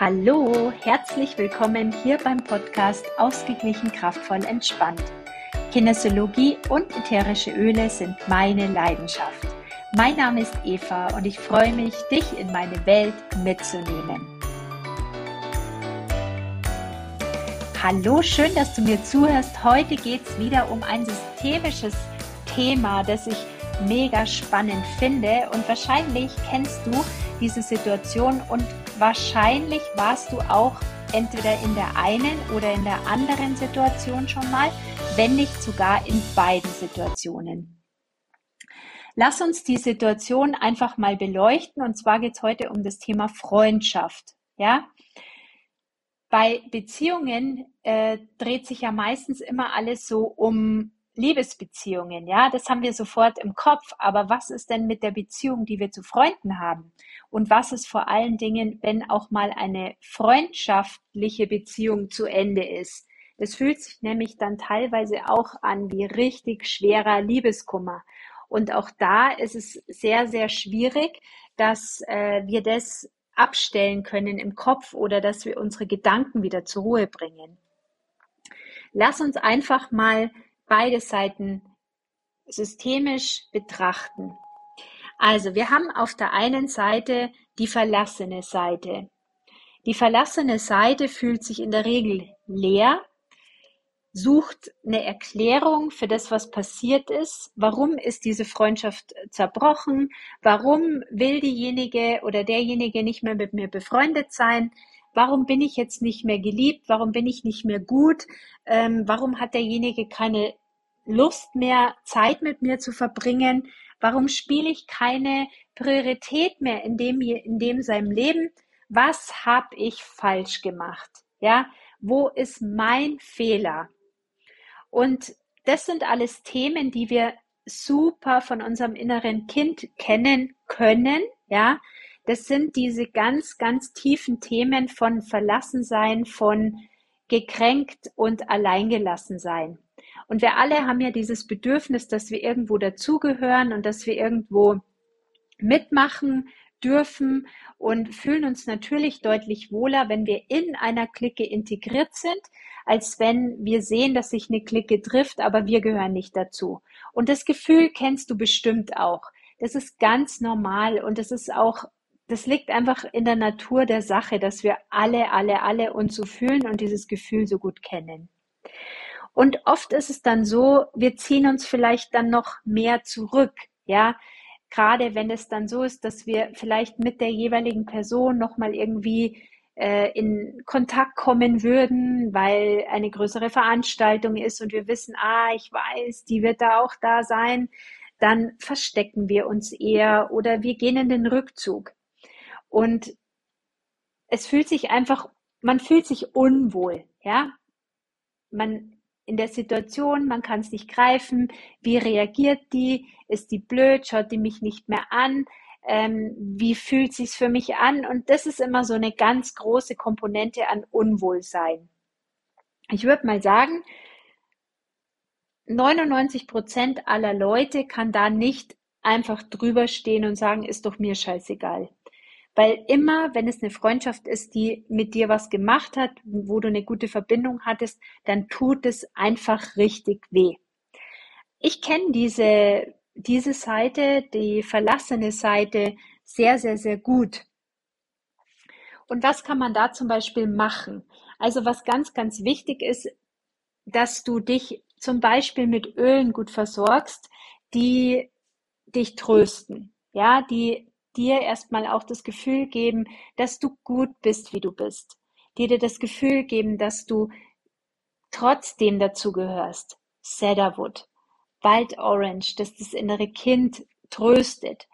Hallo, herzlich willkommen hier beim Podcast Ausgeglichen, kraftvoll, entspannt. Kinesiologie und ätherische Öle sind meine Leidenschaft. Mein Name ist Eva und ich freue mich, dich in meine Welt mitzunehmen. Hallo, schön, dass du mir zuhörst. Heute geht es wieder um ein systemisches Thema, das ich mega spannend finde und wahrscheinlich kennst du diese Situation und wahrscheinlich warst du auch entweder in der einen oder in der anderen Situation schon mal, wenn nicht sogar in beiden Situationen. Lass uns die Situation einfach mal beleuchten und zwar geht es heute um das Thema Freundschaft. Ja, bei Beziehungen äh, dreht sich ja meistens immer alles so um Liebesbeziehungen, ja, das haben wir sofort im Kopf. Aber was ist denn mit der Beziehung, die wir zu Freunden haben? Und was ist vor allen Dingen, wenn auch mal eine freundschaftliche Beziehung zu Ende ist? Das fühlt sich nämlich dann teilweise auch an wie richtig schwerer Liebeskummer. Und auch da ist es sehr, sehr schwierig, dass äh, wir das abstellen können im Kopf oder dass wir unsere Gedanken wieder zur Ruhe bringen. Lass uns einfach mal beide Seiten systemisch betrachten. Also wir haben auf der einen Seite die verlassene Seite. Die verlassene Seite fühlt sich in der Regel leer, sucht eine Erklärung für das, was passiert ist. Warum ist diese Freundschaft zerbrochen? Warum will diejenige oder derjenige nicht mehr mit mir befreundet sein? Warum bin ich jetzt nicht mehr geliebt? Warum bin ich nicht mehr gut? Ähm, warum hat derjenige keine Lust mehr, Zeit mit mir zu verbringen? Warum spiele ich keine Priorität mehr in dem, in dem seinem Leben? Was habe ich falsch gemacht? Ja, wo ist mein Fehler? Und das sind alles Themen, die wir super von unserem inneren Kind kennen können. Ja, das sind diese ganz, ganz tiefen Themen von Verlassensein, von gekränkt und alleingelassen sein. Und wir alle haben ja dieses Bedürfnis, dass wir irgendwo dazugehören und dass wir irgendwo mitmachen dürfen und fühlen uns natürlich deutlich wohler, wenn wir in einer Clique integriert sind, als wenn wir sehen, dass sich eine Clique trifft, aber wir gehören nicht dazu. Und das Gefühl kennst du bestimmt auch. Das ist ganz normal und das ist auch das liegt einfach in der Natur der Sache, dass wir alle, alle, alle uns so fühlen und dieses Gefühl so gut kennen. Und oft ist es dann so, wir ziehen uns vielleicht dann noch mehr zurück, ja. Gerade wenn es dann so ist, dass wir vielleicht mit der jeweiligen Person nochmal irgendwie äh, in Kontakt kommen würden, weil eine größere Veranstaltung ist und wir wissen, ah, ich weiß, die wird da auch da sein, dann verstecken wir uns eher oder wir gehen in den Rückzug. Und es fühlt sich einfach, man fühlt sich unwohl, ja. Man in der Situation, man kann es nicht greifen. Wie reagiert die? Ist die blöd? Schaut die mich nicht mehr an? Ähm, wie fühlt sich's für mich an? Und das ist immer so eine ganz große Komponente an Unwohlsein. Ich würde mal sagen, 99 Prozent aller Leute kann da nicht einfach drüber stehen und sagen, ist doch mir scheißegal. Weil immer, wenn es eine Freundschaft ist, die mit dir was gemacht hat, wo du eine gute Verbindung hattest, dann tut es einfach richtig weh. Ich kenne diese, diese Seite, die verlassene Seite, sehr, sehr, sehr gut. Und was kann man da zum Beispiel machen? Also was ganz, ganz wichtig ist, dass du dich zum Beispiel mit Ölen gut versorgst, die dich trösten, ja, die dir erstmal auch das Gefühl geben, dass du gut bist, wie du bist. Die dir das Gefühl geben, dass du trotzdem dazugehörst. Cedarwood, Wild Orange, dass das innere Kind tröstet.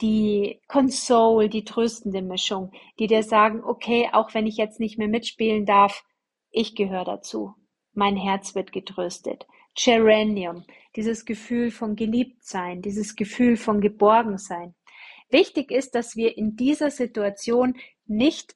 Die Console, die tröstende Mischung, die dir sagen, okay, auch wenn ich jetzt nicht mehr mitspielen darf, ich gehöre dazu. Mein Herz wird getröstet. Geranium, dieses Gefühl von Geliebtsein, dieses Gefühl von Geborgensein. Wichtig ist, dass wir in dieser Situation nicht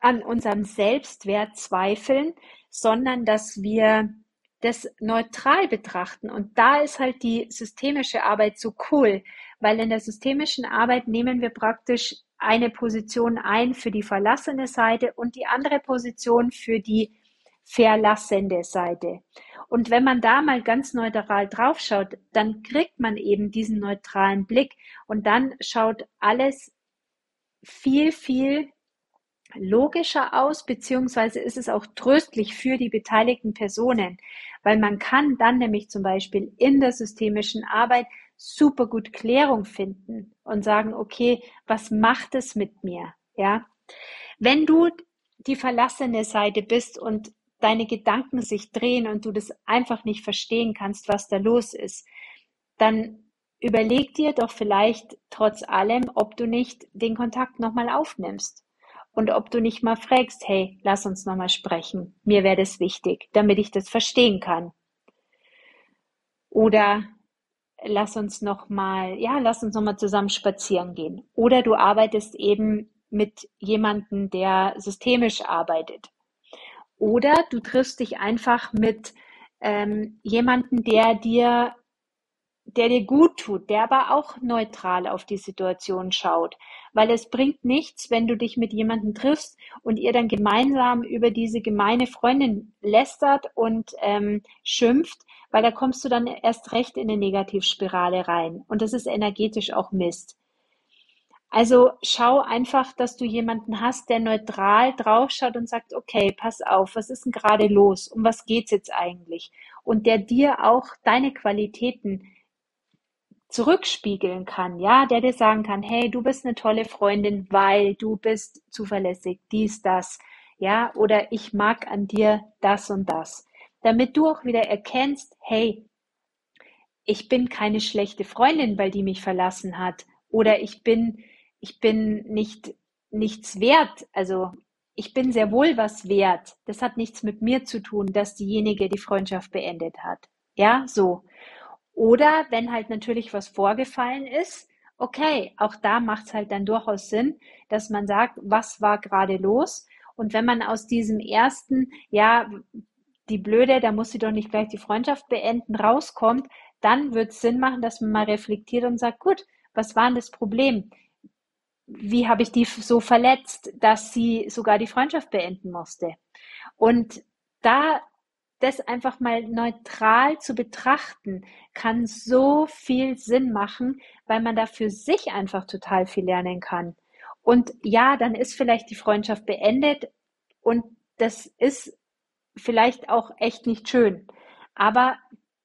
an unserem Selbstwert zweifeln, sondern dass wir das neutral betrachten. Und da ist halt die systemische Arbeit so cool, weil in der systemischen Arbeit nehmen wir praktisch eine Position ein für die verlassene Seite und die andere Position für die verlassende Seite. Und wenn man da mal ganz neutral draufschaut, dann kriegt man eben diesen neutralen Blick und dann schaut alles viel, viel logischer aus, beziehungsweise ist es auch tröstlich für die beteiligten Personen, weil man kann dann nämlich zum Beispiel in der systemischen Arbeit super gut Klärung finden und sagen, okay, was macht es mit mir? Ja, wenn du die verlassene Seite bist und deine Gedanken sich drehen und du das einfach nicht verstehen kannst, was da los ist, dann überleg dir doch vielleicht trotz allem, ob du nicht den Kontakt nochmal aufnimmst und ob du nicht mal fragst, hey, lass uns nochmal sprechen. Mir wäre das wichtig, damit ich das verstehen kann. Oder lass uns nochmal, ja, lass uns nochmal zusammen spazieren gehen. Oder du arbeitest eben mit jemandem, der systemisch arbeitet. Oder du triffst dich einfach mit ähm, jemandem, der dir der dir gut tut, der aber auch neutral auf die Situation schaut. Weil es bringt nichts, wenn du dich mit jemandem triffst und ihr dann gemeinsam über diese gemeine Freundin lästert und ähm, schimpft, weil da kommst du dann erst recht in eine Negativspirale rein. Und das ist energetisch auch Mist. Also schau einfach, dass du jemanden hast, der neutral draufschaut und sagt, okay, pass auf, was ist denn gerade los? Um was geht's jetzt eigentlich? Und der dir auch deine Qualitäten zurückspiegeln kann, ja, der dir sagen kann, hey, du bist eine tolle Freundin, weil du bist zuverlässig, dies, das, ja, oder ich mag an dir das und das, damit du auch wieder erkennst, hey, ich bin keine schlechte Freundin, weil die mich verlassen hat, oder ich bin, ich bin nicht, nichts wert, also ich bin sehr wohl was wert. Das hat nichts mit mir zu tun, dass diejenige die Freundschaft beendet hat. Ja, so. Oder wenn halt natürlich was vorgefallen ist, okay, auch da macht es halt dann durchaus Sinn, dass man sagt, was war gerade los? Und wenn man aus diesem ersten, ja, die Blöde, da muss sie doch nicht gleich die Freundschaft beenden, rauskommt, dann wird es Sinn machen, dass man mal reflektiert und sagt, gut, was war denn das Problem? Wie habe ich die so verletzt, dass sie sogar die Freundschaft beenden musste? Und da das einfach mal neutral zu betrachten, kann so viel Sinn machen, weil man da für sich einfach total viel lernen kann. Und ja, dann ist vielleicht die Freundschaft beendet und das ist vielleicht auch echt nicht schön. Aber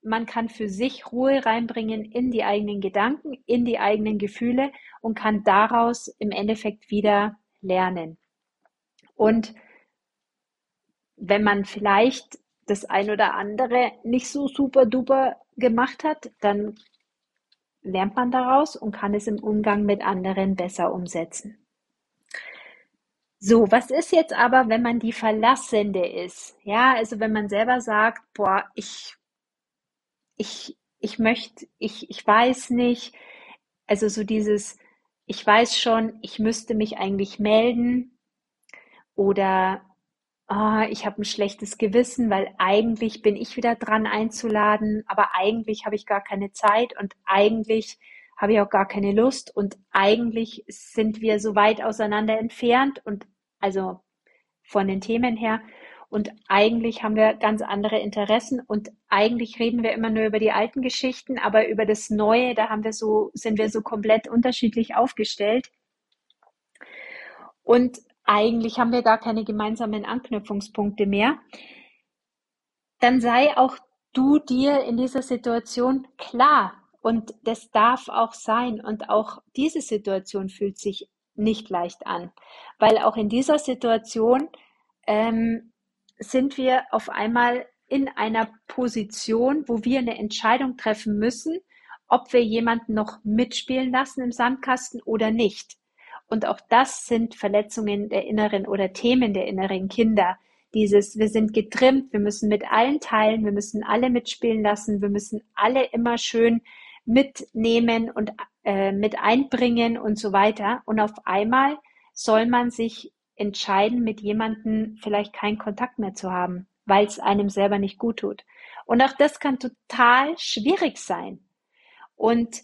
man kann für sich Ruhe reinbringen in die eigenen Gedanken, in die eigenen Gefühle und kann daraus im Endeffekt wieder lernen. Und wenn man vielleicht das ein oder andere nicht so super duper gemacht hat, dann lernt man daraus und kann es im Umgang mit anderen besser umsetzen. So, was ist jetzt aber, wenn man die Verlassende ist? Ja, also wenn man selber sagt, boah, ich, ich, ich möchte, ich, ich weiß nicht, also so dieses, ich weiß schon, ich müsste mich eigentlich melden oder ah, ich habe ein schlechtes Gewissen, weil eigentlich bin ich wieder dran einzuladen, aber eigentlich habe ich gar keine Zeit und eigentlich habe ich auch gar keine Lust und eigentlich sind wir so weit auseinander entfernt und also von den Themen her und eigentlich haben wir ganz andere Interessen und eigentlich reden wir immer nur über die alten Geschichten, aber über das Neue, da haben wir so, sind wir so komplett unterschiedlich aufgestellt. Und eigentlich haben wir gar keine gemeinsamen Anknüpfungspunkte mehr, dann sei auch du dir in dieser Situation klar. Und das darf auch sein. Und auch diese Situation fühlt sich nicht leicht an, weil auch in dieser Situation ähm, sind wir auf einmal in einer Position, wo wir eine Entscheidung treffen müssen, ob wir jemanden noch mitspielen lassen im Sandkasten oder nicht. Und auch das sind Verletzungen der inneren oder Themen der inneren Kinder. Dieses, wir sind getrimmt, wir müssen mit allen teilen, wir müssen alle mitspielen lassen, wir müssen alle immer schön mitnehmen und äh, mit einbringen und so weiter. Und auf einmal soll man sich entscheiden, mit jemandem vielleicht keinen Kontakt mehr zu haben, weil es einem selber nicht gut tut. Und auch das kann total schwierig sein. Und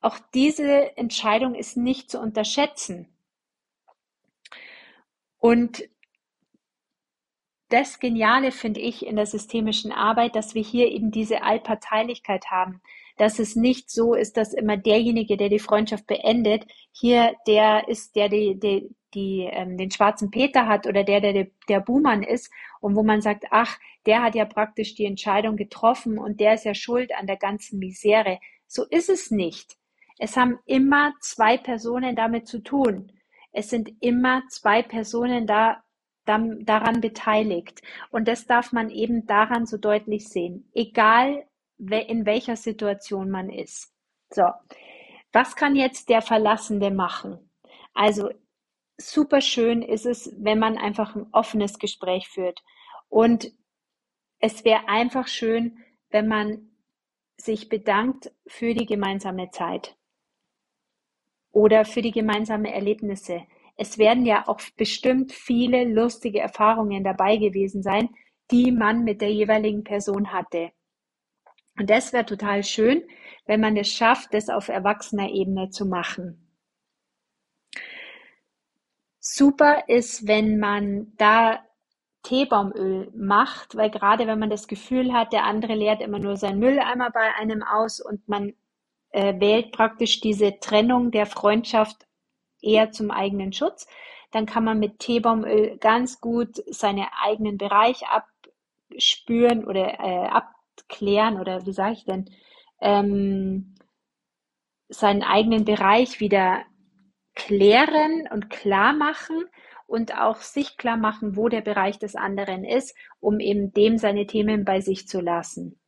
auch diese Entscheidung ist nicht zu unterschätzen. Und das Geniale finde ich in der systemischen Arbeit, dass wir hier eben diese Allparteilichkeit haben, dass es nicht so ist, dass immer derjenige, der die Freundschaft beendet, hier der ist, der die, die, die ähm, den schwarzen Peter hat oder der, der der Buhmann ist und wo man sagt, ach, der hat ja praktisch die Entscheidung getroffen und der ist ja schuld an der ganzen Misere. So ist es nicht. Es haben immer zwei Personen damit zu tun. Es sind immer zwei Personen da, daran beteiligt. Und das darf man eben daran so deutlich sehen. Egal, in welcher Situation man ist. So. Was kann jetzt der Verlassende machen? Also, super schön ist es, wenn man einfach ein offenes Gespräch führt. Und es wäre einfach schön, wenn man sich bedankt für die gemeinsame Zeit oder für die gemeinsamen Erlebnisse. Es werden ja auch bestimmt viele lustige Erfahrungen dabei gewesen sein, die man mit der jeweiligen Person hatte. Und das wäre total schön, wenn man es schafft, das auf erwachsener Ebene zu machen. Super ist, wenn man da Teebaumöl macht, weil gerade wenn man das Gefühl hat, der andere leert immer nur seinen Mülleimer bei einem aus und man äh, wählt praktisch diese Trennung der Freundschaft eher zum eigenen Schutz, dann kann man mit Teebaumöl ganz gut seinen eigenen Bereich abspüren oder äh, abklären oder wie sage ich denn, ähm, seinen eigenen Bereich wieder klären und klar machen und auch sich klar machen, wo der Bereich des anderen ist, um eben dem seine Themen bei sich zu lassen.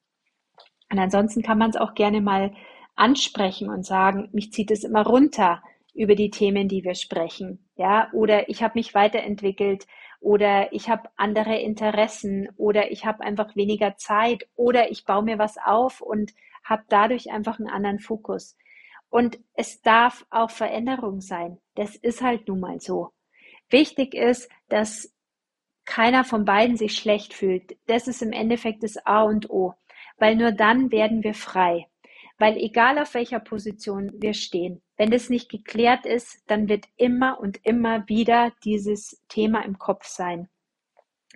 Und ansonsten kann man es auch gerne mal ansprechen und sagen, mich zieht es immer runter über die Themen, die wir sprechen. Ja, oder ich habe mich weiterentwickelt oder ich habe andere Interessen oder ich habe einfach weniger Zeit oder ich baue mir was auf und habe dadurch einfach einen anderen Fokus. Und es darf auch Veränderung sein. Das ist halt nun mal so. Wichtig ist, dass keiner von beiden sich schlecht fühlt. Das ist im Endeffekt das A und O, weil nur dann werden wir frei. Weil egal auf welcher Position wir stehen, wenn das nicht geklärt ist, dann wird immer und immer wieder dieses Thema im Kopf sein.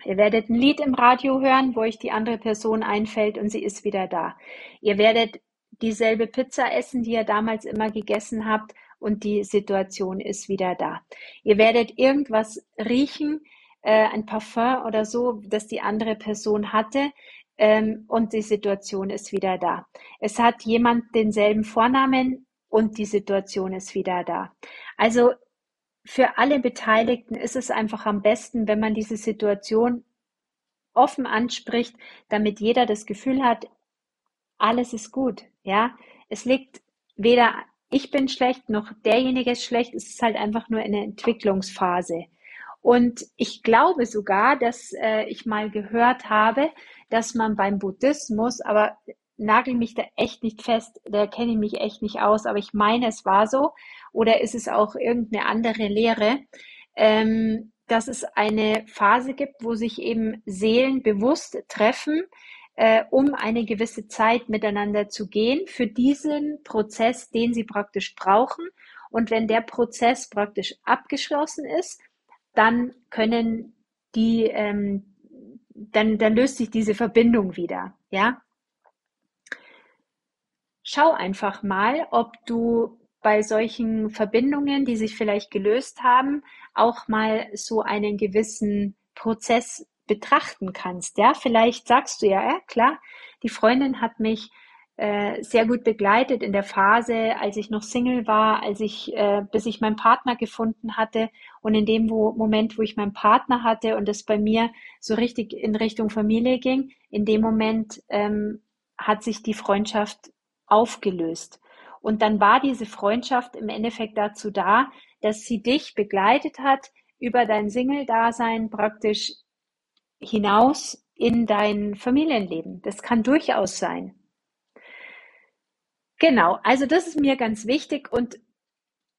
Ihr werdet ein Lied im Radio hören, wo euch die andere Person einfällt und sie ist wieder da. Ihr werdet dieselbe Pizza essen, die ihr damals immer gegessen habt und die Situation ist wieder da. Ihr werdet irgendwas riechen, äh, ein Parfum oder so, das die andere Person hatte ähm, und die Situation ist wieder da. Es hat jemand denselben Vornamen und die Situation ist wieder da. Also für alle Beteiligten ist es einfach am besten, wenn man diese Situation offen anspricht, damit jeder das Gefühl hat, alles ist gut. Ja, es liegt weder ich bin schlecht noch derjenige ist schlecht. Es ist halt einfach nur eine Entwicklungsphase. Und ich glaube sogar, dass äh, ich mal gehört habe, dass man beim Buddhismus, aber nagel mich da echt nicht fest, da kenne ich mich echt nicht aus, aber ich meine, es war so, oder ist es auch irgendeine andere Lehre, ähm, dass es eine Phase gibt, wo sich eben Seelen bewusst treffen, äh, um eine gewisse Zeit miteinander zu gehen für diesen Prozess, den sie praktisch brauchen. Und wenn der Prozess praktisch abgeschlossen ist, dann können die ähm, dann, dann löst sich diese Verbindung wieder, ja. Schau einfach mal, ob du bei solchen Verbindungen, die sich vielleicht gelöst haben, auch mal so einen gewissen Prozess betrachten kannst. Ja, vielleicht sagst du ja, ja klar, die Freundin hat mich äh, sehr gut begleitet in der Phase, als ich noch Single war, als ich, äh, bis ich meinen Partner gefunden hatte und in dem Moment, wo ich meinen Partner hatte und es bei mir so richtig in Richtung Familie ging, in dem Moment ähm, hat sich die Freundschaft aufgelöst. Und dann war diese Freundschaft im Endeffekt dazu da, dass sie dich begleitet hat über dein Single-Dasein praktisch hinaus in dein Familienleben. Das kann durchaus sein. Genau, also das ist mir ganz wichtig und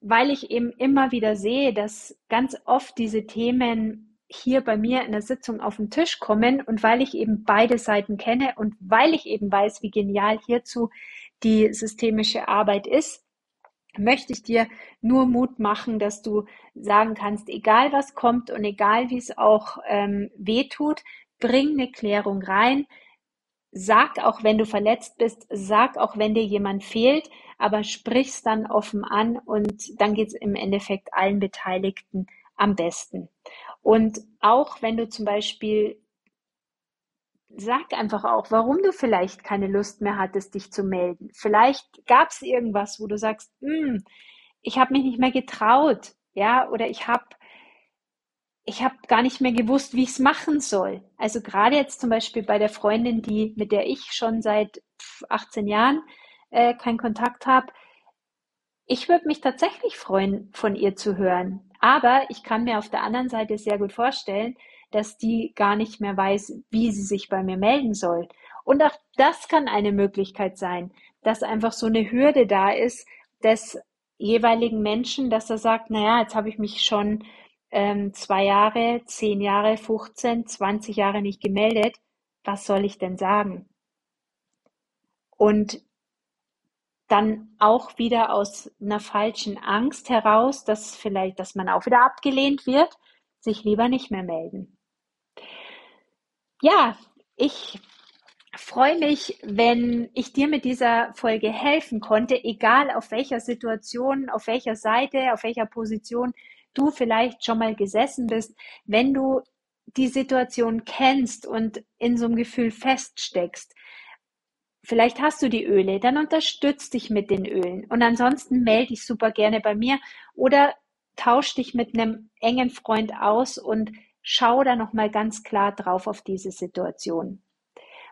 weil ich eben immer wieder sehe, dass ganz oft diese Themen hier bei mir in der Sitzung auf den Tisch kommen und weil ich eben beide Seiten kenne und weil ich eben weiß, wie genial hierzu die systemische Arbeit ist, möchte ich dir nur Mut machen, dass du sagen kannst, egal was kommt und egal wie es auch ähm, weh tut, bring eine Klärung rein. Sag auch, wenn du verletzt bist, sag auch, wenn dir jemand fehlt, aber sprich's dann offen an und dann geht's im Endeffekt allen Beteiligten am besten. Und auch wenn du zum Beispiel sag einfach auch, warum du vielleicht keine Lust mehr hattest, dich zu melden. Vielleicht gab es irgendwas, wo du sagst, hm, ich habe mich nicht mehr getraut, ja, oder ich habe ich habe gar nicht mehr gewusst, wie ich es machen soll. Also gerade jetzt zum Beispiel bei der Freundin, die mit der ich schon seit 18 Jahren äh, keinen Kontakt habe, ich würde mich tatsächlich freuen, von ihr zu hören. Aber ich kann mir auf der anderen Seite sehr gut vorstellen, dass die gar nicht mehr weiß, wie sie sich bei mir melden soll. Und auch das kann eine Möglichkeit sein, dass einfach so eine Hürde da ist des jeweiligen Menschen, dass er sagt, naja, jetzt habe ich mich schon ähm, zwei Jahre, zehn Jahre, 15, 20 Jahre nicht gemeldet. Was soll ich denn sagen? Und dann auch wieder aus einer falschen Angst heraus, dass vielleicht, dass man auch wieder abgelehnt wird, sich lieber nicht mehr melden. Ja, ich freue mich, wenn ich dir mit dieser Folge helfen konnte, egal auf welcher Situation, auf welcher Seite, auf welcher Position du vielleicht schon mal gesessen bist, wenn du die Situation kennst und in so einem Gefühl feststeckst. Vielleicht hast du die Öle, dann unterstütz dich mit den Ölen und ansonsten melde dich super gerne bei mir oder tausch dich mit einem engen Freund aus und Schau da nochmal ganz klar drauf auf diese Situation.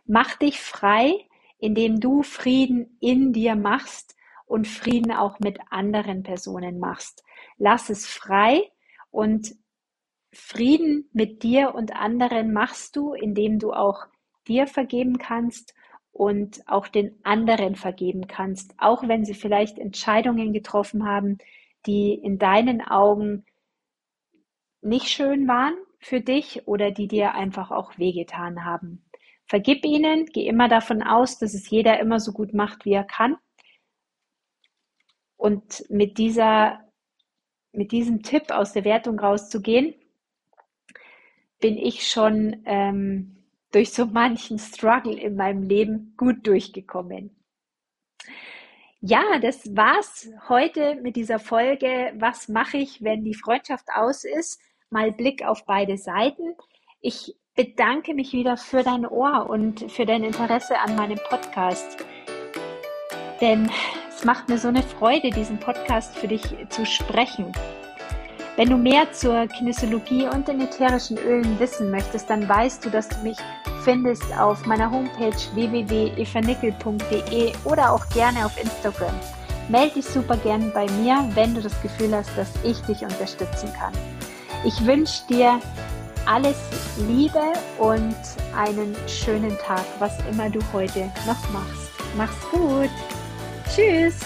Mach dich frei, indem du Frieden in dir machst und Frieden auch mit anderen Personen machst. Lass es frei und Frieden mit dir und anderen machst du, indem du auch dir vergeben kannst und auch den anderen vergeben kannst, auch wenn sie vielleicht Entscheidungen getroffen haben, die in deinen Augen nicht schön waren, für dich oder die dir einfach auch wehgetan haben. Vergib ihnen, geh immer davon aus, dass es jeder immer so gut macht, wie er kann. Und mit dieser, mit diesem Tipp aus der Wertung rauszugehen, bin ich schon ähm, durch so manchen Struggle in meinem Leben gut durchgekommen. Ja, das war's heute mit dieser Folge. Was mache ich, wenn die Freundschaft aus ist? Mal Blick auf beide Seiten. Ich bedanke mich wieder für dein Ohr und für dein Interesse an meinem Podcast. Denn es macht mir so eine Freude, diesen Podcast für dich zu sprechen. Wenn du mehr zur Kinesiologie und den ätherischen Ölen wissen möchtest, dann weißt du, dass du mich findest auf meiner Homepage www.evanickel.de oder auch gerne auf Instagram. Melde dich super gern bei mir, wenn du das Gefühl hast, dass ich dich unterstützen kann. Ich wünsche dir alles Liebe und einen schönen Tag, was immer du heute noch machst. Mach's gut. Tschüss.